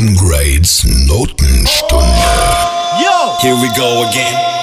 Amgrades Notenstunde. Yo! Here we go again.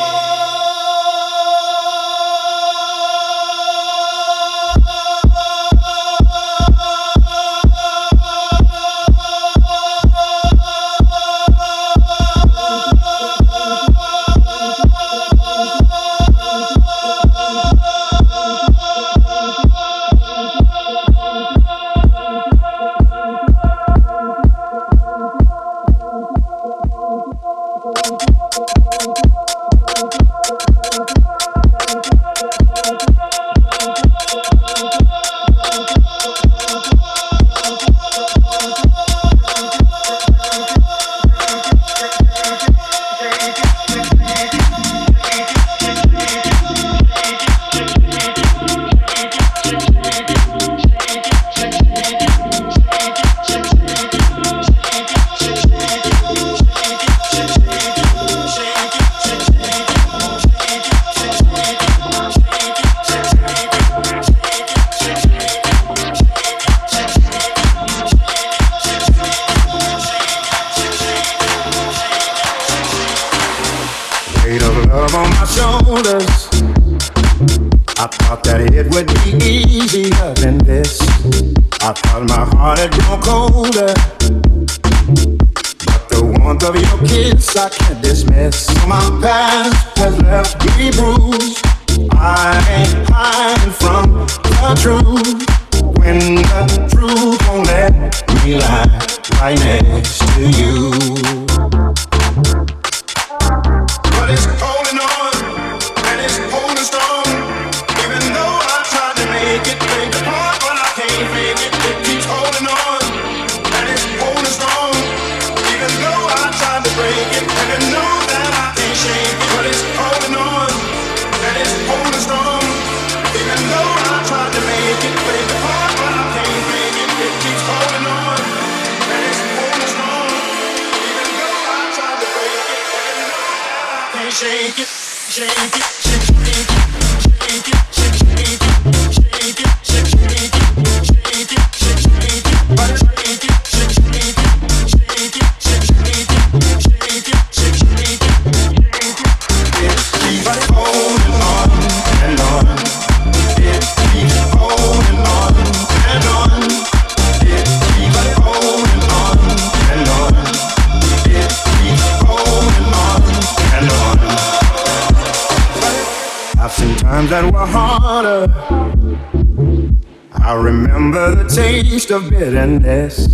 and nasty.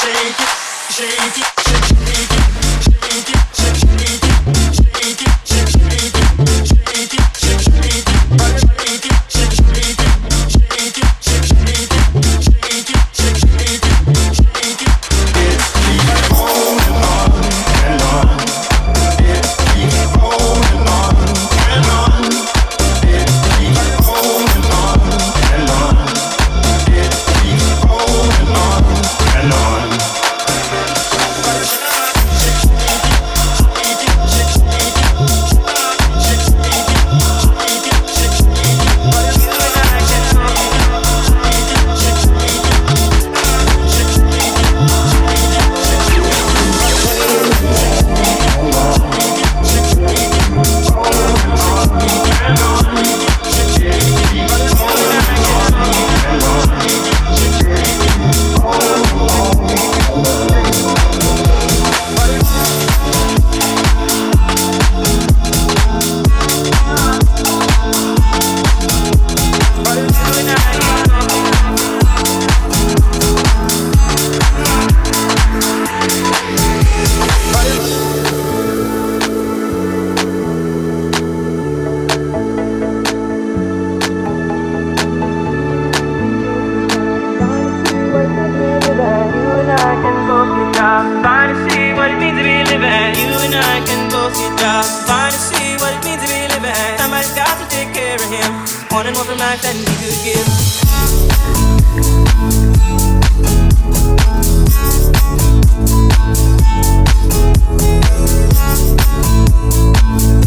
shake it, shake it. More from life than he could any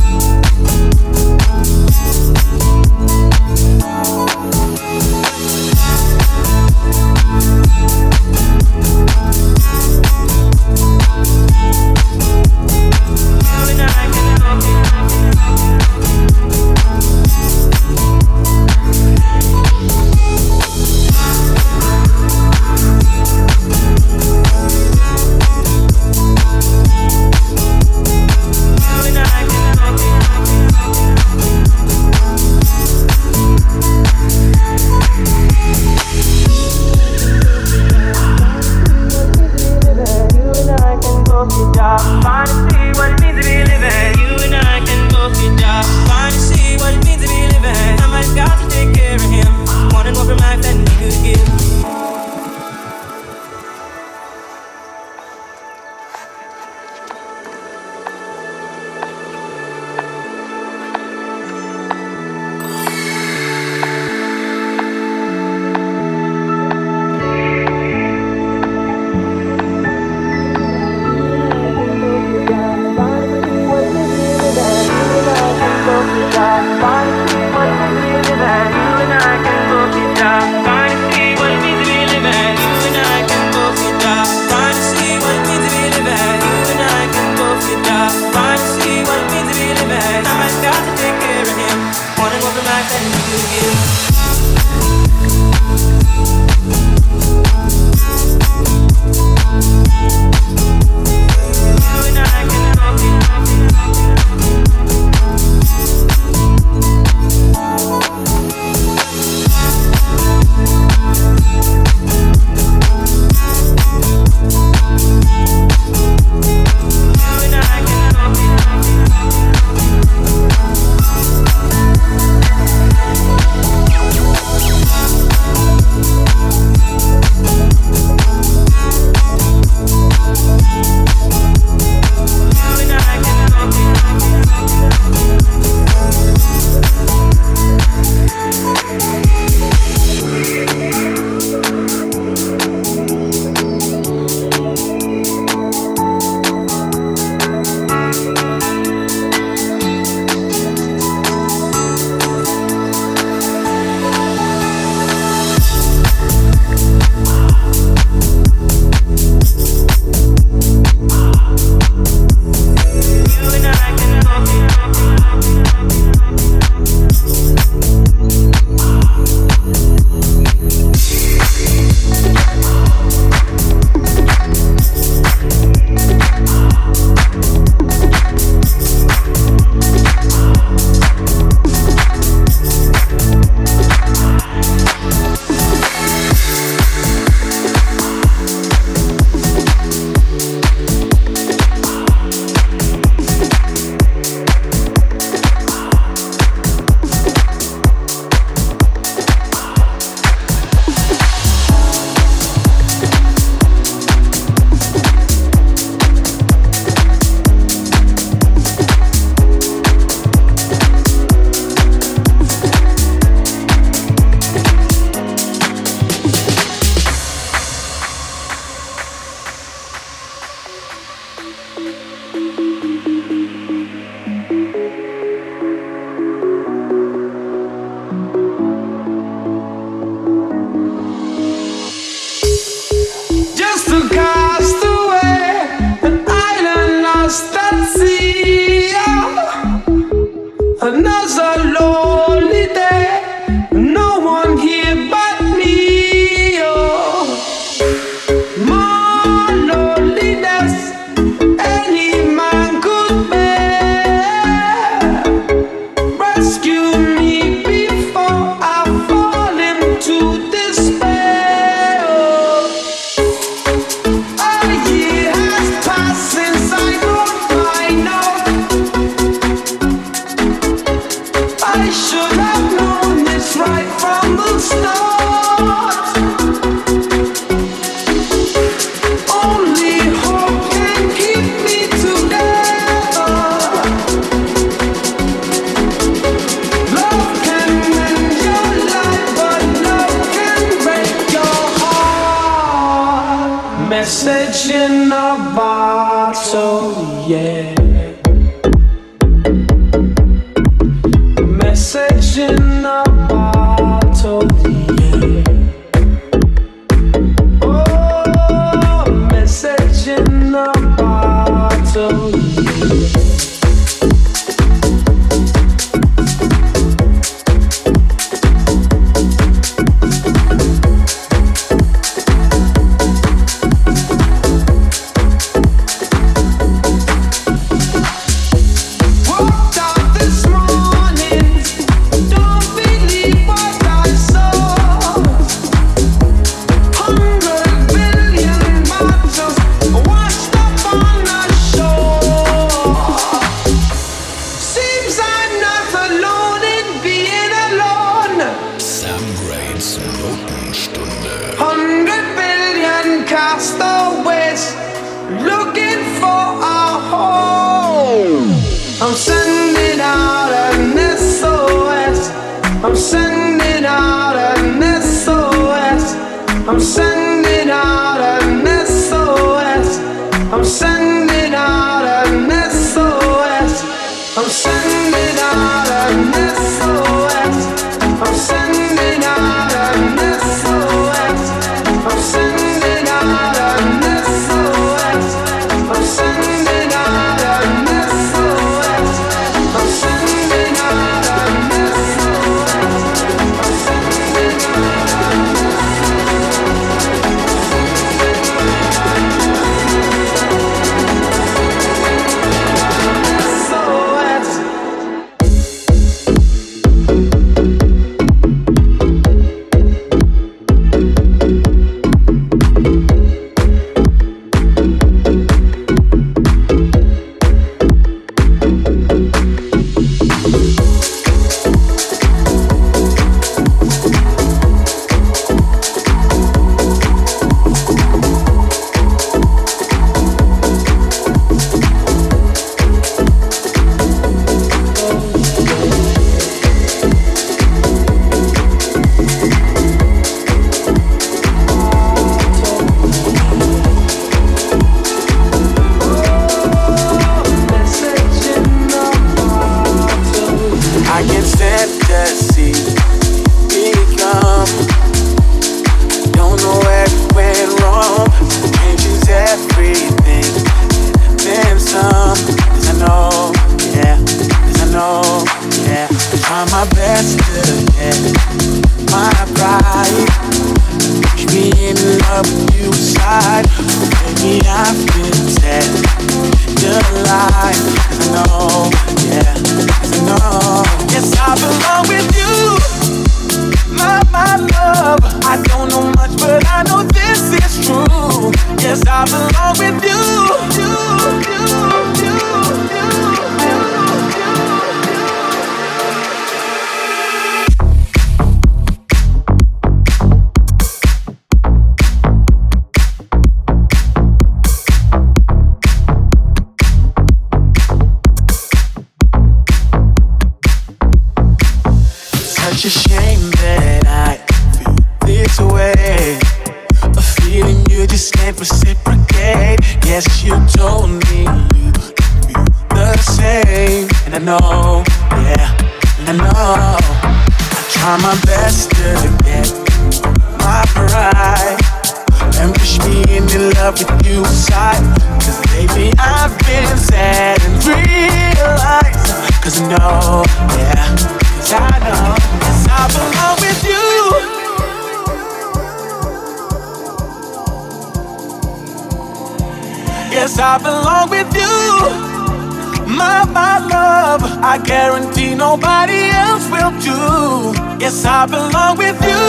Yes, I belong with you. My, my love, I guarantee nobody else will do. Yes, I belong with you.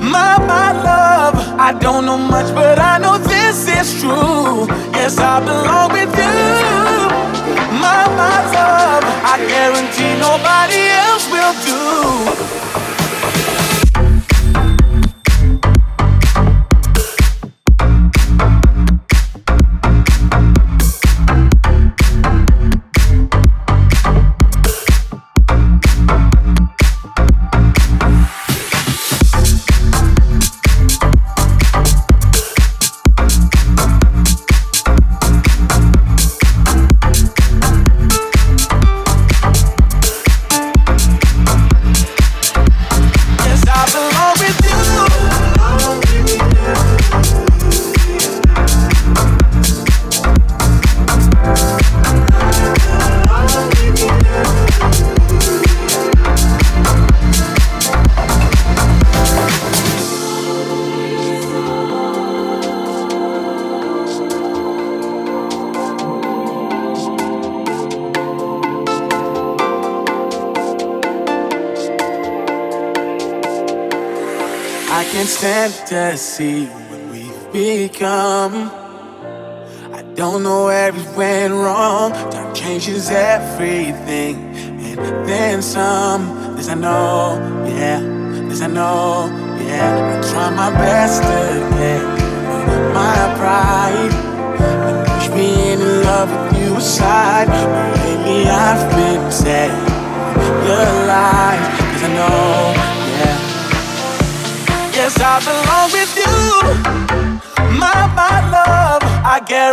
My, my love, I don't know much, but I know this is true. Yes, I belong with you. My, my love, I guarantee nobody else will do. to see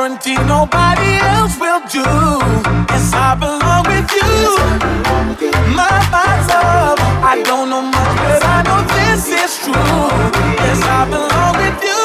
guarantee nobody else will do. Yes, I belong with you. My mind's up. I don't know much, but I know this is true. Yes, I belong with you.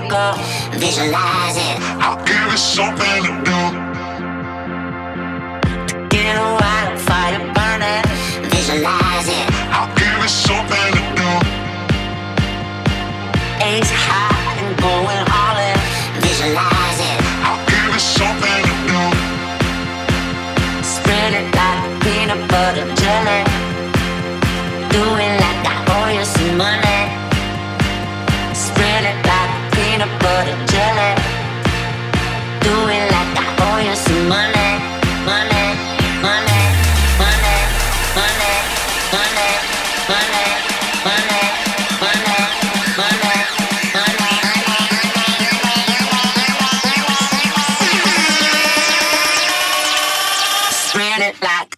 go. Visualize it. black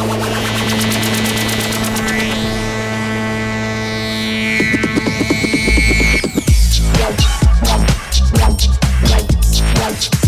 Wow.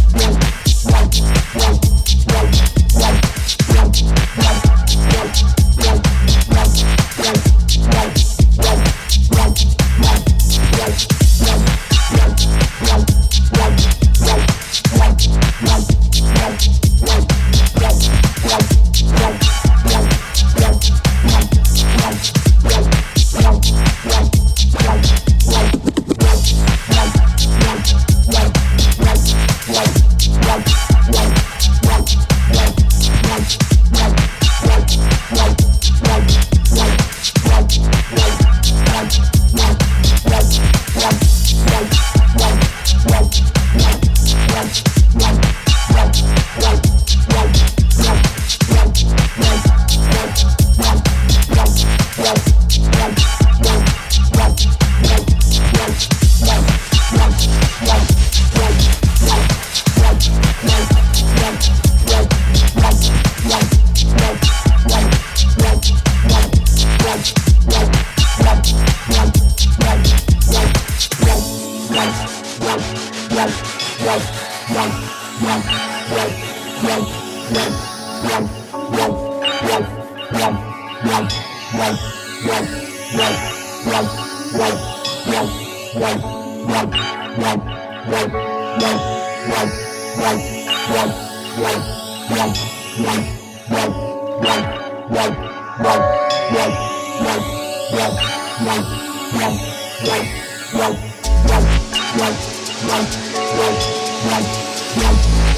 Wow.